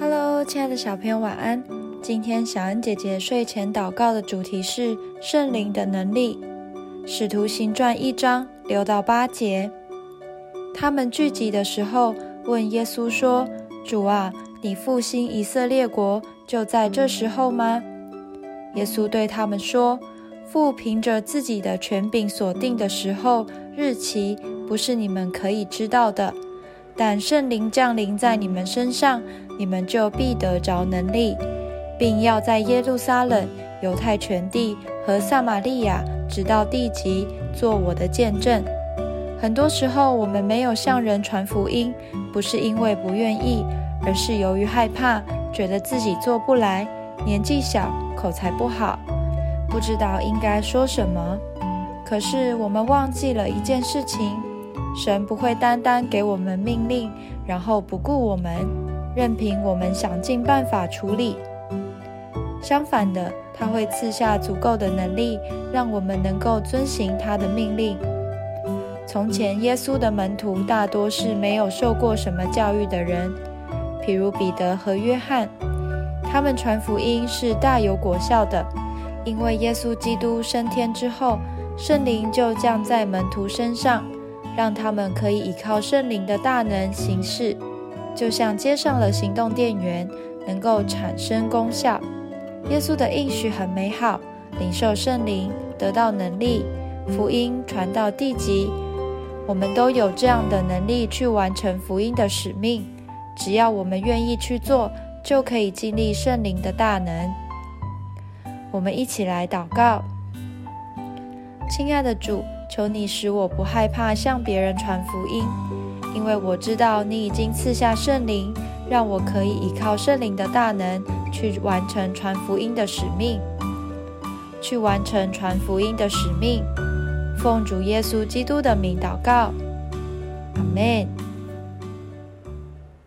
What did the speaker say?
Hello，亲爱的小朋友，晚安。今天小恩姐姐睡前祷告的主题是圣灵的能力。使徒行传一章六到八节，他们聚集的时候，问耶稣说：“主啊，你复兴以色列国，就在这时候吗？”耶稣对他们说：“父凭着自己的权柄所定的时候、日期，不是你们可以知道的。但圣灵降临在你们身上，你们就必得着能力，并要在耶路撒冷、犹太全地和撒玛利亚，直到地极，做我的见证。”很多时候，我们没有向人传福音，不是因为不愿意，而是由于害怕，觉得自己做不来，年纪小。口才不好，不知道应该说什么。可是我们忘记了一件事情：神不会单单给我们命令，然后不顾我们，任凭我们想尽办法处理。相反的，他会赐下足够的能力，让我们能够遵行他的命令。从前，耶稣的门徒大多是没有受过什么教育的人，譬如彼得和约翰。他们传福音是大有果效的，因为耶稣基督升天之后，圣灵就降在门徒身上，让他们可以依靠圣灵的大能行事，就像接上了行动电源，能够产生功效。耶稣的应许很美好，领受圣灵，得到能力，福音传到地极，我们都有这样的能力去完成福音的使命，只要我们愿意去做。就可以经历圣灵的大能。我们一起来祷告：亲爱的主，求你使我不害怕向别人传福音，因为我知道你已经赐下圣灵，让我可以依靠圣灵的大能去完成传福音的使命。去完成传福音的使命，奉主耶稣基督的名祷告，阿门。